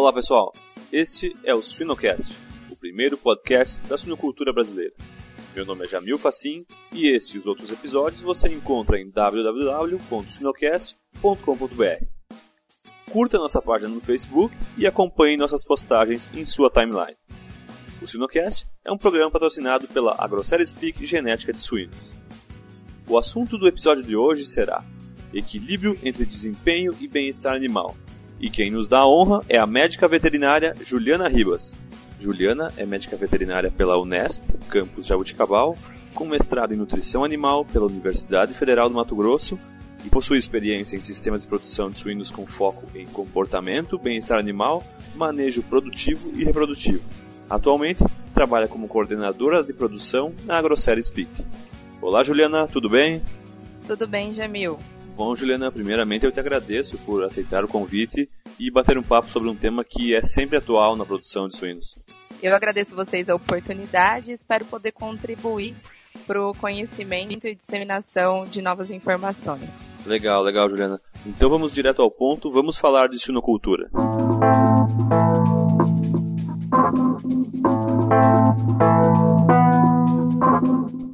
Olá pessoal, este é o Suinocast, o primeiro podcast da suinocultura brasileira. Meu nome é Jamil Facim e este e os outros episódios você encontra em www.suinocast.com.br. Curta nossa página no Facebook e acompanhe nossas postagens em sua timeline. O Suinocast é um programa patrocinado pela AgroSérie Speak Genética de Suínos. O assunto do episódio de hoje será equilíbrio entre desempenho e bem-estar animal. E quem nos dá a honra é a médica veterinária Juliana Ribas. Juliana é médica veterinária pela Unesp, campus Jabuticabal, com mestrado em nutrição animal pela Universidade Federal do Mato Grosso e possui experiência em sistemas de produção de suínos com foco em comportamento, bem-estar animal, manejo produtivo e reprodutivo. Atualmente, trabalha como coordenadora de produção na AgroSérie Speak. Olá, Juliana, tudo bem? Tudo bem, Jamil. Bom, Juliana, primeiramente eu te agradeço por aceitar o convite e bater um papo sobre um tema que é sempre atual na produção de suínos. Eu agradeço vocês a oportunidade e espero poder contribuir para o conhecimento e disseminação de novas informações. Legal, legal, Juliana. Então vamos direto ao ponto, vamos falar de suinocultura.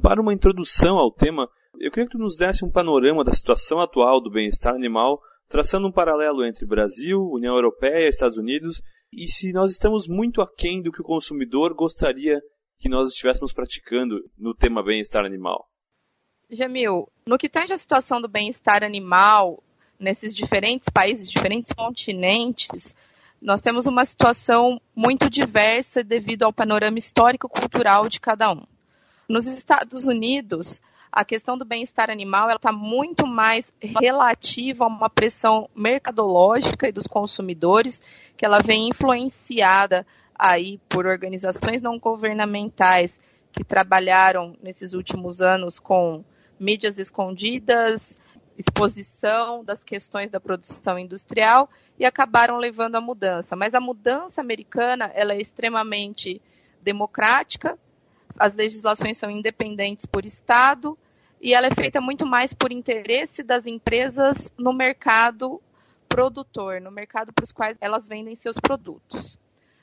Para uma introdução ao tema, eu queria que tu nos desse um panorama da situação atual do bem-estar animal, traçando um paralelo entre Brasil, União Europeia, Estados Unidos, e se nós estamos muito aquém do que o consumidor gostaria que nós estivéssemos praticando no tema bem-estar animal. Jamil, no que tange a situação do bem-estar animal nesses diferentes países, diferentes continentes, nós temos uma situação muito diversa devido ao panorama histórico-cultural de cada um. Nos Estados Unidos, a questão do bem-estar animal está muito mais relativa a uma pressão mercadológica e dos consumidores, que ela vem influenciada aí por organizações não governamentais que trabalharam nesses últimos anos com mídias escondidas, exposição das questões da produção industrial e acabaram levando à mudança. Mas a mudança americana ela é extremamente democrática, as legislações são independentes por Estado e ela é feita muito mais por interesse das empresas no mercado produtor, no mercado para os quais elas vendem seus produtos.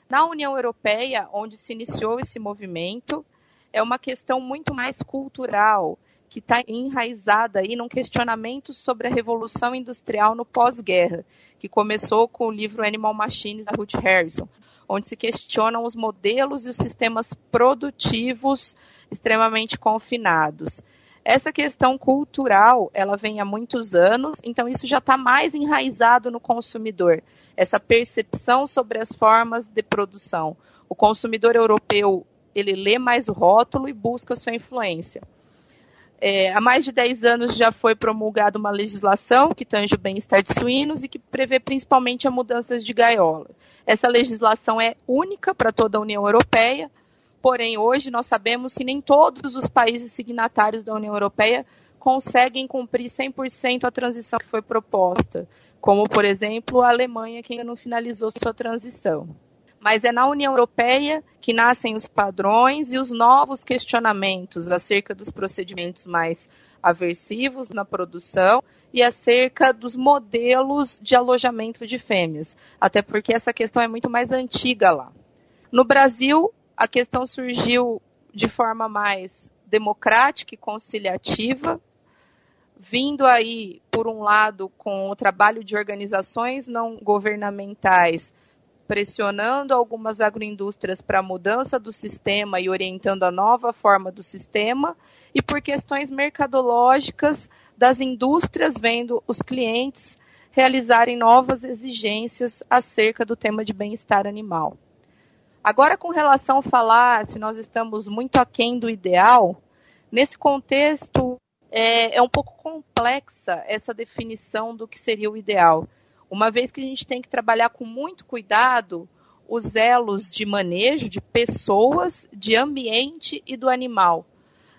Na União Europeia, onde se iniciou esse movimento, é uma questão muito mais cultural, que está enraizada aí num questionamento sobre a revolução industrial no pós-guerra, que começou com o livro Animal Machines, da Ruth Harrison, onde se questionam os modelos e os sistemas produtivos extremamente confinados. Essa questão cultural, ela vem há muitos anos, então isso já está mais enraizado no consumidor, essa percepção sobre as formas de produção. O consumidor europeu, ele lê mais o rótulo e busca sua influência. É, há mais de 10 anos já foi promulgada uma legislação que tange o bem-estar de suínos e que prevê principalmente a mudanças de gaiola. Essa legislação é única para toda a União Europeia, porém hoje nós sabemos que nem todos os países signatários da União Europeia conseguem cumprir 100% a transição que foi proposta, como por exemplo a Alemanha que ainda não finalizou sua transição. Mas é na União Europeia que nascem os padrões e os novos questionamentos acerca dos procedimentos mais aversivos na produção e acerca dos modelos de alojamento de fêmeas, até porque essa questão é muito mais antiga lá. No Brasil, a questão surgiu de forma mais democrática e conciliativa, vindo aí, por um lado, com o trabalho de organizações não governamentais pressionando algumas agroindústrias para a mudança do sistema e orientando a nova forma do sistema, e por questões mercadológicas das indústrias vendo os clientes realizarem novas exigências acerca do tema de bem-estar animal. Agora, com relação a falar se nós estamos muito aquém do ideal, nesse contexto é, é um pouco complexa essa definição do que seria o ideal uma vez que a gente tem que trabalhar com muito cuidado os elos de manejo de pessoas, de ambiente e do animal.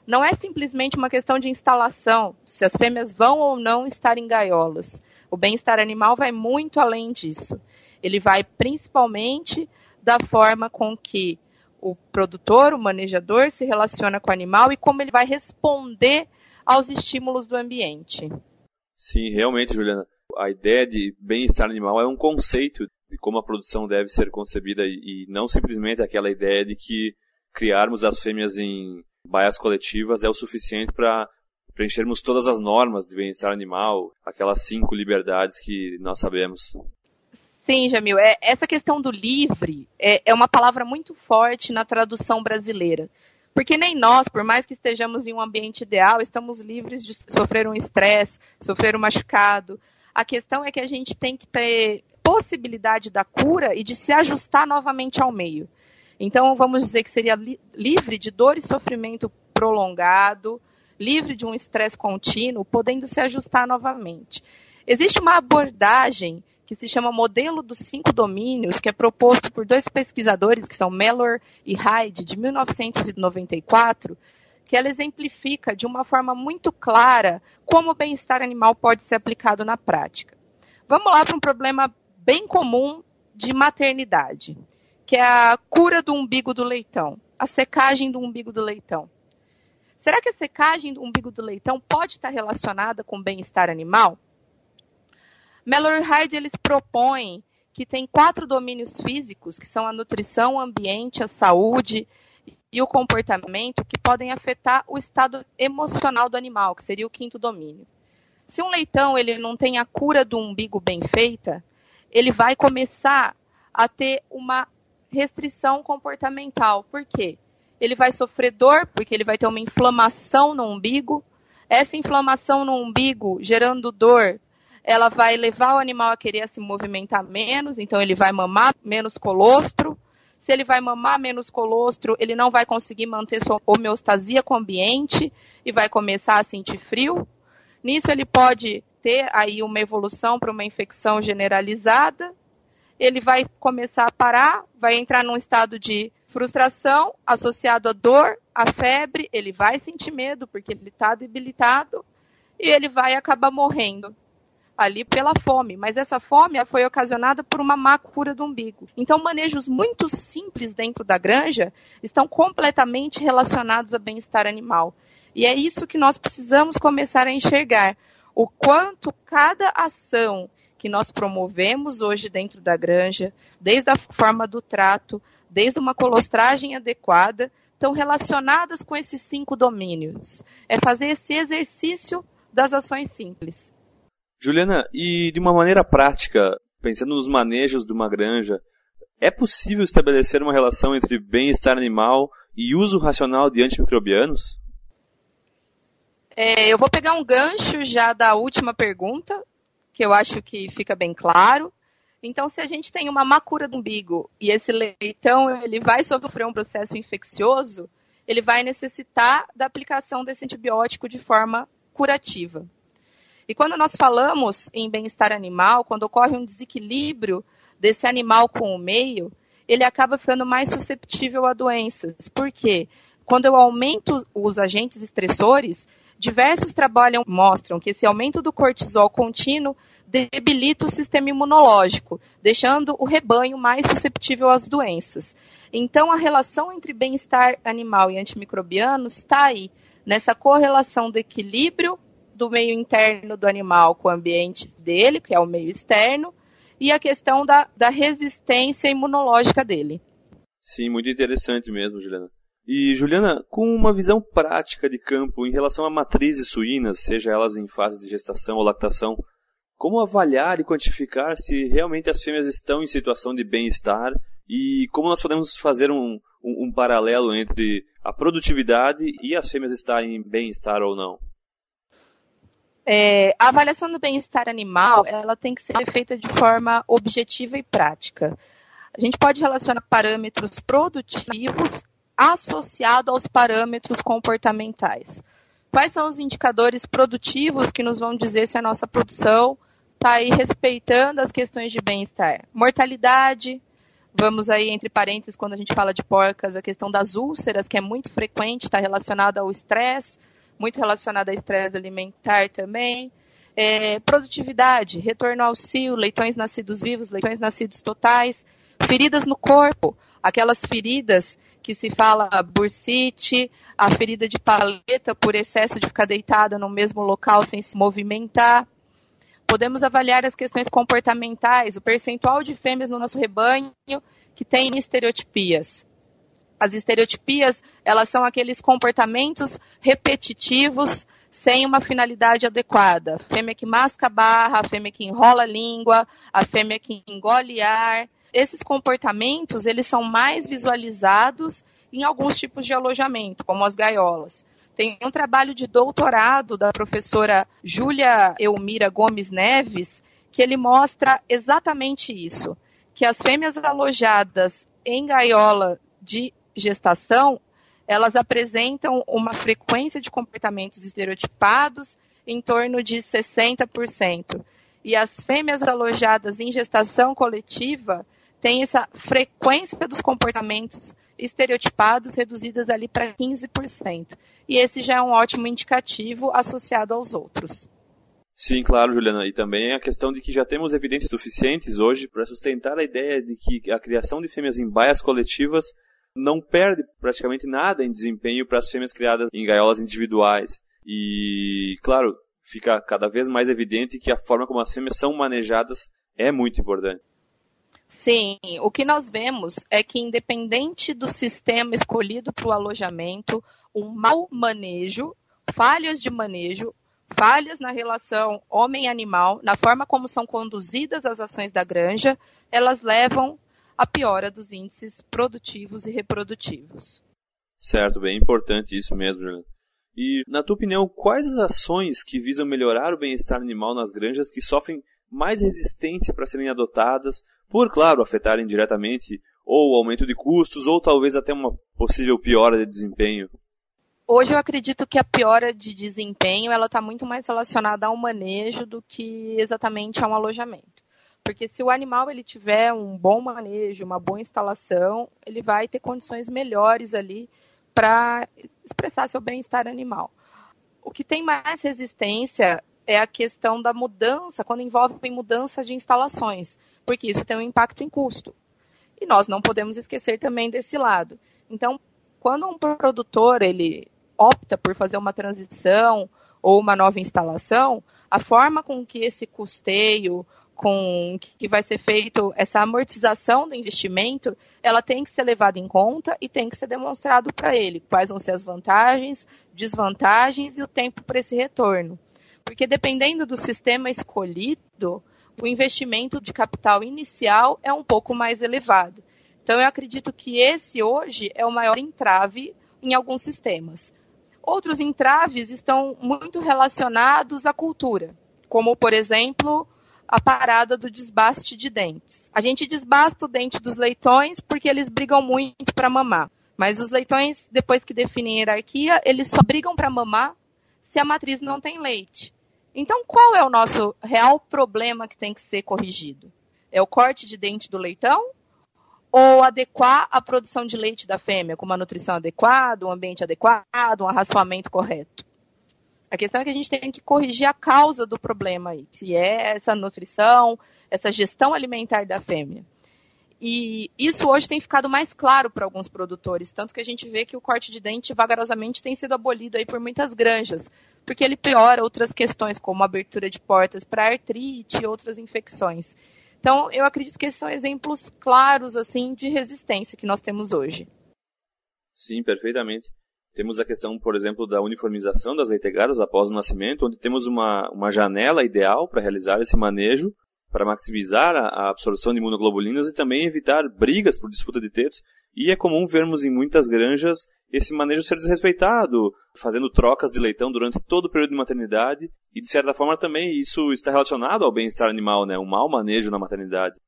Não é simplesmente uma questão de instalação, se as fêmeas vão ou não estar em gaiolas. O bem-estar animal vai muito além disso. Ele vai principalmente da forma com que o produtor, o manejador, se relaciona com o animal e como ele vai responder aos estímulos do ambiente. Sim, realmente, Juliana a ideia de bem-estar animal é um conceito de como a produção deve ser concebida e, não simplesmente aquela ideia de que criarmos as fêmeas em baias coletivas é o suficiente para preenchermos todas as normas de bem-estar animal, aquelas cinco liberdades que nós sabemos. Sim, Jamil. É, essa questão do livre é, é uma palavra muito forte na tradução brasileira. Porque nem nós, por mais que estejamos em um ambiente ideal, estamos livres de sofrer um estresse, sofrer um machucado. A questão é que a gente tem que ter possibilidade da cura e de se ajustar novamente ao meio. Então, vamos dizer que seria li livre de dor e sofrimento prolongado, livre de um estresse contínuo, podendo se ajustar novamente. Existe uma abordagem que se chama Modelo dos Cinco Domínios, que é proposto por dois pesquisadores, que são Mellor e Hyde, de 1994, que ela exemplifica de uma forma muito clara como o bem-estar animal pode ser aplicado na prática. Vamos lá para um problema bem comum de maternidade, que é a cura do umbigo do leitão, a secagem do umbigo do leitão. Será que a secagem do umbigo do leitão pode estar relacionada com o bem-estar animal? Mallory Hyde eles propõem que tem quatro domínios físicos, que são a nutrição, o ambiente, a saúde e o comportamento, que podem afetar o estado emocional do animal, que seria o quinto domínio. Se um leitão ele não tem a cura do umbigo bem feita, ele vai começar a ter uma restrição comportamental. Por quê? Ele vai sofrer dor, porque ele vai ter uma inflamação no umbigo. Essa inflamação no umbigo, gerando dor, ela vai levar o animal a querer se movimentar menos, então ele vai mamar menos colostro. Se ele vai mamar menos colostro, ele não vai conseguir manter sua homeostasia com o ambiente e vai começar a sentir frio. Nisso ele pode ter aí uma evolução para uma infecção generalizada. Ele vai começar a parar, vai entrar num estado de frustração associado à dor, à febre, ele vai sentir medo porque ele está debilitado e ele vai acabar morrendo ali pela fome, mas essa fome foi ocasionada por uma má cura do umbigo. Então, manejos muito simples dentro da granja estão completamente relacionados a bem-estar animal. E é isso que nós precisamos começar a enxergar. O quanto cada ação que nós promovemos hoje dentro da granja, desde a forma do trato, desde uma colostragem adequada, estão relacionadas com esses cinco domínios. É fazer esse exercício das ações simples. Juliana, e de uma maneira prática, pensando nos manejos de uma granja, é possível estabelecer uma relação entre bem-estar animal e uso racional de antimicrobianos? É, eu vou pegar um gancho já da última pergunta, que eu acho que fica bem claro. Então, se a gente tem uma macura do umbigo e esse leitão ele vai sofrer um processo infeccioso, ele vai necessitar da aplicação desse antibiótico de forma curativa. E quando nós falamos em bem-estar animal, quando ocorre um desequilíbrio desse animal com o meio, ele acaba ficando mais susceptível a doenças. Por quê? Quando eu aumento os agentes estressores, diversos trabalhos mostram que esse aumento do cortisol contínuo debilita o sistema imunológico, deixando o rebanho mais susceptível às doenças. Então, a relação entre bem-estar animal e antimicrobiano está aí, nessa correlação do equilíbrio do meio interno do animal com o ambiente dele, que é o meio externo, e a questão da, da resistência imunológica dele. Sim, muito interessante mesmo, Juliana. E, Juliana, com uma visão prática de campo em relação a matrizes suínas, seja elas em fase de gestação ou lactação, como avaliar e quantificar se realmente as fêmeas estão em situação de bem-estar e como nós podemos fazer um, um, um paralelo entre a produtividade e as fêmeas estarem em bem-estar ou não? É, a avaliação do bem-estar animal ela tem que ser feita de forma objetiva e prática. A gente pode relacionar parâmetros produtivos associados aos parâmetros comportamentais. Quais são os indicadores produtivos que nos vão dizer se a nossa produção está aí respeitando as questões de bem-estar? Mortalidade, vamos aí entre parênteses quando a gente fala de porcas, a questão das úlceras, que é muito frequente, está relacionada ao estresse, muito relacionada a estresse alimentar também. É, produtividade, retorno ao cio, leitões nascidos vivos, leitões nascidos totais, feridas no corpo, aquelas feridas que se fala bursite, a ferida de paleta por excesso de ficar deitada no mesmo local sem se movimentar. Podemos avaliar as questões comportamentais, o percentual de fêmeas no nosso rebanho que tem estereotipias. As estereotipias, elas são aqueles comportamentos repetitivos sem uma finalidade adequada. Fêmea que masca a barra, a fêmea que enrola a língua, a fêmea que engole ar. Esses comportamentos, eles são mais visualizados em alguns tipos de alojamento, como as gaiolas. Tem um trabalho de doutorado da professora Júlia Elmira Gomes Neves, que ele mostra exatamente isso, que as fêmeas alojadas em gaiola de gestação, elas apresentam uma frequência de comportamentos estereotipados em torno de 60%. E as fêmeas alojadas em gestação coletiva têm essa frequência dos comportamentos estereotipados reduzidas ali para 15%. E esse já é um ótimo indicativo associado aos outros. Sim, claro, Juliana. E também a questão de que já temos evidências suficientes hoje para sustentar a ideia de que a criação de fêmeas em baias coletivas não perde praticamente nada em desempenho para as fêmeas criadas em gaiolas individuais. E, claro, fica cada vez mais evidente que a forma como as fêmeas são manejadas é muito importante. Sim, o que nós vemos é que, independente do sistema escolhido para o alojamento, um mau manejo, falhas de manejo, falhas na relação homem-animal, na forma como são conduzidas as ações da granja, elas levam a piora dos índices produtivos e reprodutivos. Certo, bem importante isso mesmo, Juliana. E, na tua opinião, quais as ações que visam melhorar o bem-estar animal nas granjas que sofrem mais resistência para serem adotadas, por, claro, afetarem diretamente ou o aumento de custos, ou talvez até uma possível piora de desempenho? Hoje eu acredito que a piora de desempenho ela está muito mais relacionada ao manejo do que exatamente a um alojamento. Porque se o animal ele tiver um bom manejo, uma boa instalação, ele vai ter condições melhores ali para expressar seu bem-estar animal. O que tem mais resistência é a questão da mudança, quando envolve mudança de instalações, porque isso tem um impacto em custo. E nós não podemos esquecer também desse lado. Então, quando um produtor ele opta por fazer uma transição ou uma nova instalação, a forma com que esse custeio com que vai ser feito essa amortização do investimento, ela tem que ser levada em conta e tem que ser demonstrado para ele quais vão ser as vantagens, desvantagens e o tempo para esse retorno. Porque dependendo do sistema escolhido, o investimento de capital inicial é um pouco mais elevado. Então eu acredito que esse hoje é o maior entrave em alguns sistemas. Outros entraves estão muito relacionados à cultura, como por exemplo, a parada do desbaste de dentes. A gente desbasta o dente dos leitões porque eles brigam muito para mamar. Mas os leitões, depois que definem a hierarquia, eles só brigam para mamar se a matriz não tem leite. Então, qual é o nosso real problema que tem que ser corrigido? É o corte de dente do leitão? Ou adequar a produção de leite da fêmea com uma nutrição adequada, um ambiente adequado, um arraçoamento correto? A questão é que a gente tem que corrigir a causa do problema aí, que é essa nutrição, essa gestão alimentar da fêmea. E isso hoje tem ficado mais claro para alguns produtores, tanto que a gente vê que o corte de dente vagarosamente tem sido abolido aí por muitas granjas, porque ele piora outras questões, como abertura de portas para artrite e outras infecções. Então, eu acredito que esses são exemplos claros assim de resistência que nós temos hoje. Sim, perfeitamente. Temos a questão, por exemplo, da uniformização das leitegadas após o nascimento, onde temos uma, uma janela ideal para realizar esse manejo, para maximizar a, a absorção de imunoglobulinas e também evitar brigas por disputa de tetos. E é comum vermos em muitas granjas esse manejo ser desrespeitado, fazendo trocas de leitão durante todo o período de maternidade, e de certa forma também isso está relacionado ao bem-estar animal, né? Um mau manejo na maternidade.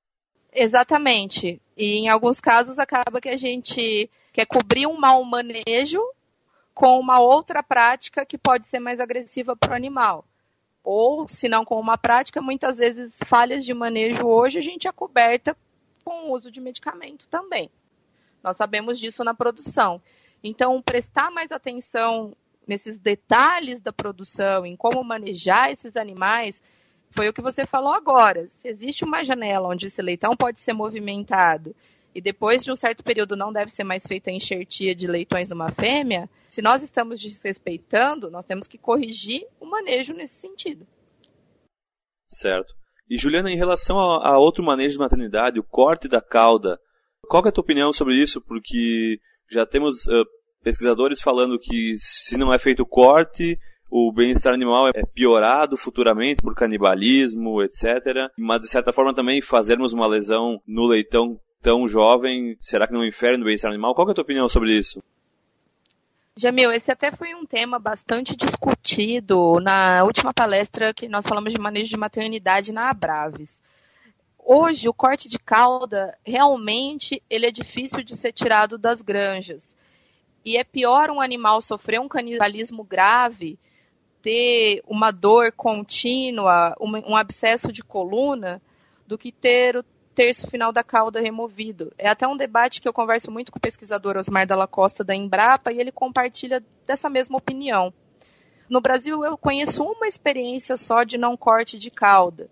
Exatamente. E em alguns casos acaba que a gente quer cobrir um mau manejo com uma outra prática que pode ser mais agressiva para o animal. Ou, se não com uma prática, muitas vezes falhas de manejo hoje a gente é coberta com o uso de medicamento também. Nós sabemos disso na produção. Então, prestar mais atenção nesses detalhes da produção, em como manejar esses animais, foi o que você falou agora. Se existe uma janela onde esse leitão pode ser movimentado e depois de um certo período não deve ser mais feita a enxertia de leitões numa fêmea, se nós estamos desrespeitando, nós temos que corrigir o manejo nesse sentido. Certo. E Juliana, em relação a, a, outro manejo de maternidade, o corte da cauda, qual é a tua opinião sobre isso? Porque já temos uh, pesquisadores falando que se não é feito o corte, o bem-estar animal é piorado futuramente por canibalismo, etc. Mas de certa forma também fazermos uma lesão no leitão tão jovem, será que não infere no bem-estar animal? Qual é a tua opinião sobre isso? Jamil, esse até foi um tema bastante discutido na última palestra que nós falamos de manejo de maternidade na Abraves. Hoje, o corte de cauda, realmente, ele é difícil de ser tirado das granjas. E é pior um animal sofrer um canibalismo grave, ter uma dor contínua, um abscesso de coluna, do que ter o terço final da cauda removido. É até um debate que eu converso muito com o pesquisador Osmar Dalla Costa da Embrapa e ele compartilha dessa mesma opinião. No Brasil, eu conheço uma experiência só de não corte de cauda.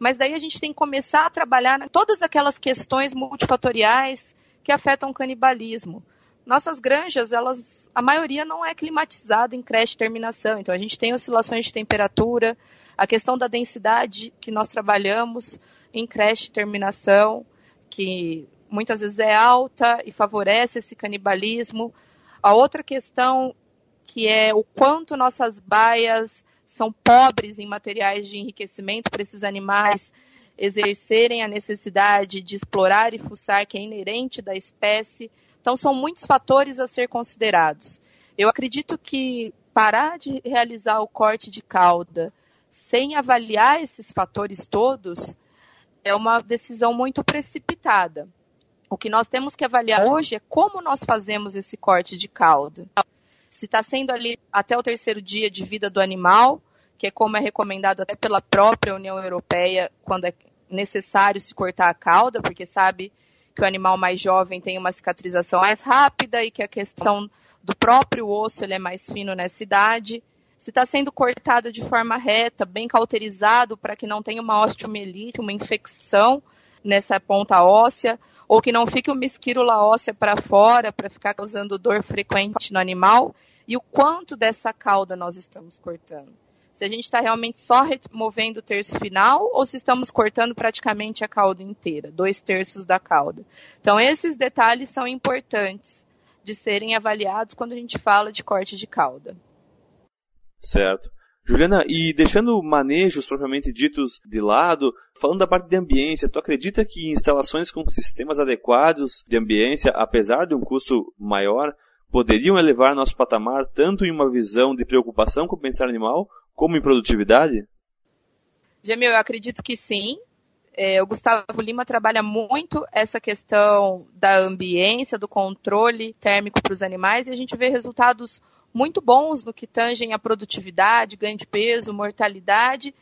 Mas daí a gente tem que começar a trabalhar todas aquelas questões multifatoriais que afetam o canibalismo. Nossas granjas, elas, a maioria não é climatizada em creche terminação, então a gente tem oscilações de temperatura, a questão da densidade que nós trabalhamos em creche terminação, que muitas vezes é alta e favorece esse canibalismo. A outra questão que é o quanto nossas baias são pobres em materiais de enriquecimento para esses animais exercerem a necessidade de explorar e fuçar que é inerente da espécie. Então são muitos fatores a ser considerados. Eu acredito que parar de realizar o corte de cauda sem avaliar esses fatores todos, é uma decisão muito precipitada. O que nós temos que avaliar hoje é como nós fazemos esse corte de cauda. Se está sendo ali até o terceiro dia de vida do animal, que é como é recomendado até pela própria União Europeia, quando é necessário se cortar a cauda, porque sabe que o animal mais jovem tem uma cicatrização mais rápida e que a questão do próprio osso ele é mais fino nessa idade se está sendo cortado de forma reta, bem cauterizado, para que não tenha uma osteomielite, uma infecção nessa ponta óssea, ou que não fique uma esquírula óssea para fora, para ficar causando dor frequente no animal, e o quanto dessa cauda nós estamos cortando. Se a gente está realmente só removendo o terço final, ou se estamos cortando praticamente a cauda inteira, dois terços da cauda. Então, esses detalhes são importantes de serem avaliados quando a gente fala de corte de cauda. Certo. Juliana, e deixando manejos propriamente ditos de lado, falando da parte de ambiência, tu acredita que instalações com sistemas adequados de ambiência, apesar de um custo maior, poderiam elevar nosso patamar tanto em uma visão de preocupação com o bem-estar animal, como em produtividade? Gemil, eu acredito que sim. É, o Gustavo Lima trabalha muito essa questão da ambiência, do controle térmico para os animais, e a gente vê resultados muito bons no que tangem a produtividade, ganho de peso, mortalidade,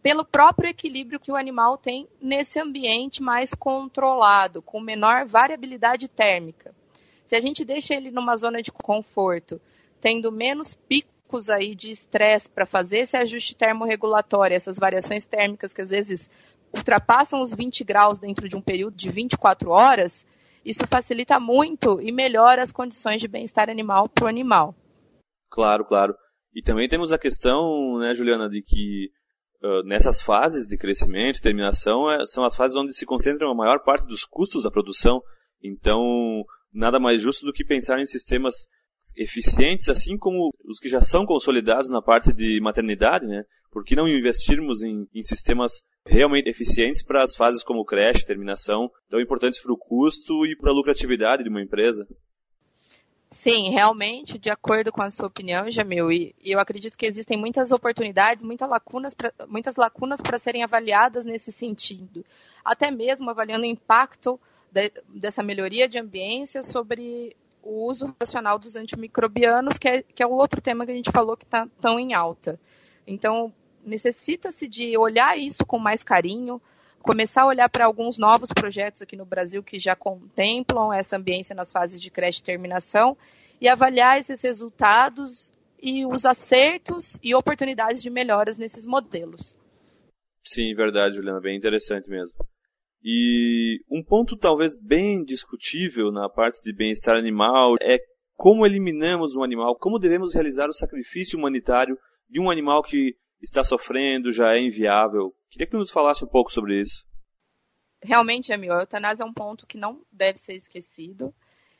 pelo próprio equilíbrio que o animal tem nesse ambiente mais controlado, com menor variabilidade térmica. Se a gente deixa ele numa zona de conforto, tendo menos picos aí de estresse para fazer esse ajuste termorregulatório, essas variações térmicas que às vezes ultrapassam os 20 graus dentro de um período de 24 horas, isso facilita muito e melhora as condições de bem-estar animal para o animal. Claro, claro. E também temos a questão, né, Juliana, de que uh, nessas fases de crescimento e terminação é, são as fases onde se concentra a maior parte dos custos da produção. Então, nada mais justo do que pensar em sistemas eficientes, assim como os que já são consolidados na parte de maternidade, né? Por que não investirmos em, em sistemas realmente eficientes para as fases como creche, terminação, tão importantes para o custo e para a lucratividade de uma empresa? Sim, realmente, de acordo com a sua opinião, Jamil, e, eu acredito que existem muitas oportunidades, muitas lacunas pra, muitas lacunas para serem avaliadas nesse sentido. Até mesmo avaliando o impacto de, dessa melhoria de ambiência sobre o uso racional dos antimicrobianos, que é, que é o outro tema que a gente falou que está tão em alta. Então, necessita-se de olhar isso com mais carinho, começar a olhar para alguns novos projetos aqui no Brasil que já contemplam essa ambiência nas fases de creche e terminação e avaliar esses resultados e os acertos e oportunidades de melhoras nesses modelos. Sim, verdade, Juliana, bem interessante mesmo. E um ponto talvez bem discutível na parte de bem-estar animal é como eliminamos um animal, como devemos realizar o sacrifício humanitário de um animal que está sofrendo, já é inviável. Queria que nos falasse um pouco sobre isso. Realmente, Jamil, a eutanásia é um ponto que não deve ser esquecido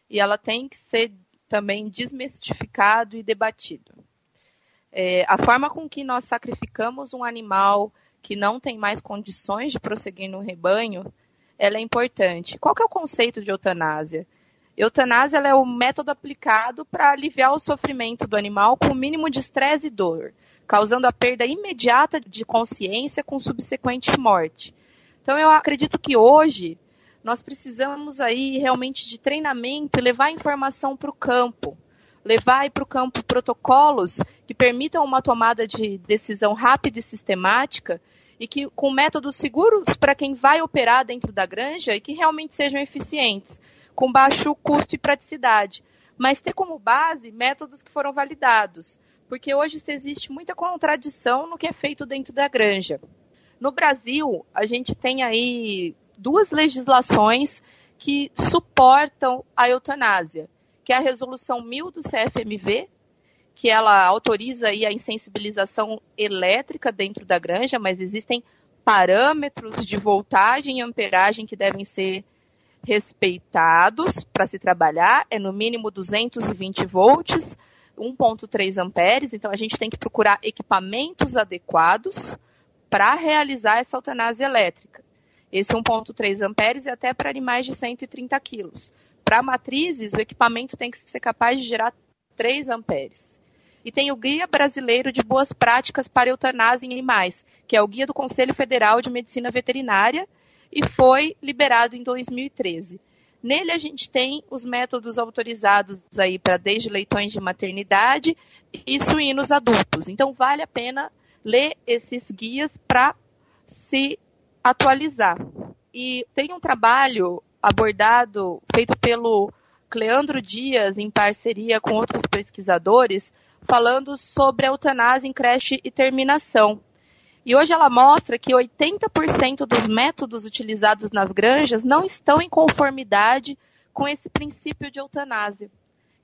e ela tem que ser também desmistificado e debatido. É, a forma com que nós sacrificamos um animal que não tem mais condições de prosseguir no rebanho, ela é importante. Qual que é o conceito de eutanásia? Eutanásia é o método aplicado para aliviar o sofrimento do animal com o mínimo de estresse e dor, causando a perda imediata de consciência com subsequente morte. Então eu acredito que hoje nós precisamos aí realmente de treinamento e levar informação para o campo, levar para o campo protocolos que permitam uma tomada de decisão rápida e sistemática e que com métodos seguros para quem vai operar dentro da granja e que realmente sejam eficientes, com baixo custo e praticidade. Mas ter como base métodos que foram validados, porque hoje existe muita contradição no que é feito dentro da granja. No Brasil, a gente tem aí duas legislações que suportam a eutanásia, que é a resolução 1000 do CFMV, que ela autoriza aí a insensibilização elétrica dentro da granja, mas existem parâmetros de voltagem e amperagem que devem ser respeitados para se trabalhar, é no mínimo 220 volts, 1.3 amperes, então a gente tem que procurar equipamentos adequados para realizar essa eutanásia elétrica. Esse 1.3 amperes é até para animais de 130 quilos. Para matrizes, o equipamento tem que ser capaz de gerar 3 amperes. E tem o Guia Brasileiro de Boas Práticas para Eutanásia em Animais, que é o guia do Conselho Federal de Medicina Veterinária e foi liberado em 2013. Nele a gente tem os métodos autorizados aí para desde leitões de maternidade e suínos adultos. Então vale a pena ler esses guias para se atualizar. E tem um trabalho abordado, feito pelo Cleandro Dias, em parceria com outros pesquisadores, falando sobre a eutanásia em creche e terminação. E hoje ela mostra que 80% dos métodos utilizados nas granjas não estão em conformidade com esse princípio de eutanásia,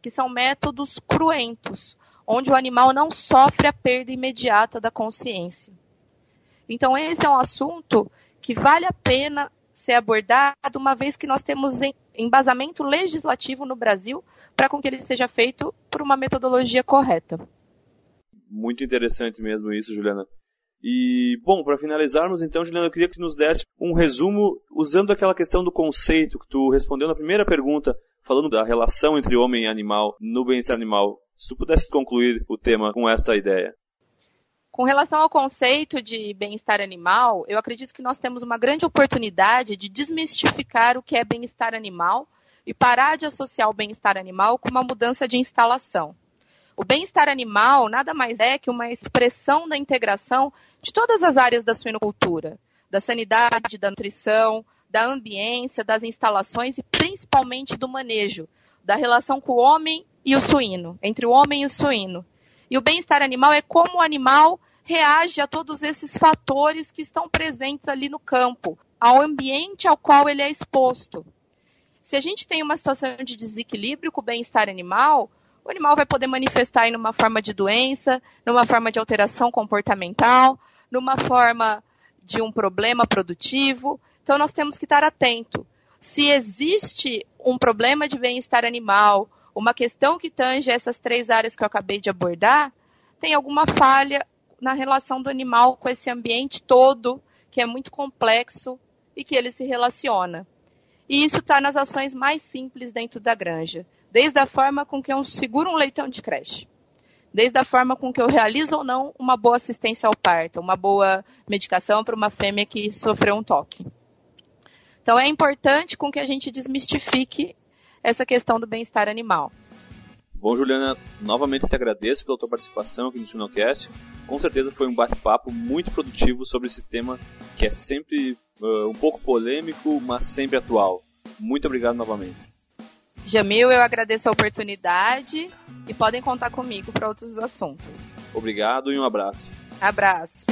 que são métodos cruentos, onde o animal não sofre a perda imediata da consciência. Então, esse é um assunto que vale a pena ser abordado, uma vez que nós temos embasamento legislativo no Brasil para com que ele seja feito por uma metodologia correta. Muito interessante mesmo isso, Juliana. E, bom, para finalizarmos, então, Juliana, eu queria que nos desse um resumo usando aquela questão do conceito que tu respondeu na primeira pergunta, falando da relação entre homem e animal no bem-estar animal. Se tu pudesse concluir o tema com esta ideia. Com relação ao conceito de bem-estar animal, eu acredito que nós temos uma grande oportunidade de desmistificar o que é bem-estar animal e parar de associar o bem-estar animal com uma mudança de instalação. O bem-estar animal nada mais é que uma expressão da integração de todas as áreas da suinocultura, da sanidade, da nutrição, da ambiência, das instalações e principalmente do manejo, da relação com o homem e o suíno, entre o homem e o suíno. E o bem-estar animal é como o animal reage a todos esses fatores que estão presentes ali no campo, ao ambiente ao qual ele é exposto. Se a gente tem uma situação de desequilíbrio com o bem-estar animal, o animal vai poder manifestar em uma forma de doença, numa forma de alteração comportamental, numa forma de um problema produtivo. Então nós temos que estar atento. Se existe um problema de bem-estar animal uma questão que tange essas três áreas que eu acabei de abordar, tem alguma falha na relação do animal com esse ambiente todo, que é muito complexo e que ele se relaciona. E isso está nas ações mais simples dentro da granja, desde a forma com que eu seguro um leitão de creche, desde a forma com que eu realizo ou não uma boa assistência ao parto, uma boa medicação para uma fêmea que sofreu um toque. Então é importante com que a gente desmistifique essa questão do bem-estar animal. Bom, Juliana, novamente te agradeço pela tua participação aqui no Sinocast. Com certeza foi um bate-papo muito produtivo sobre esse tema que é sempre uh, um pouco polêmico, mas sempre atual. Muito obrigado novamente. Jamil, eu agradeço a oportunidade e podem contar comigo para outros assuntos. Obrigado e um abraço. Abraço.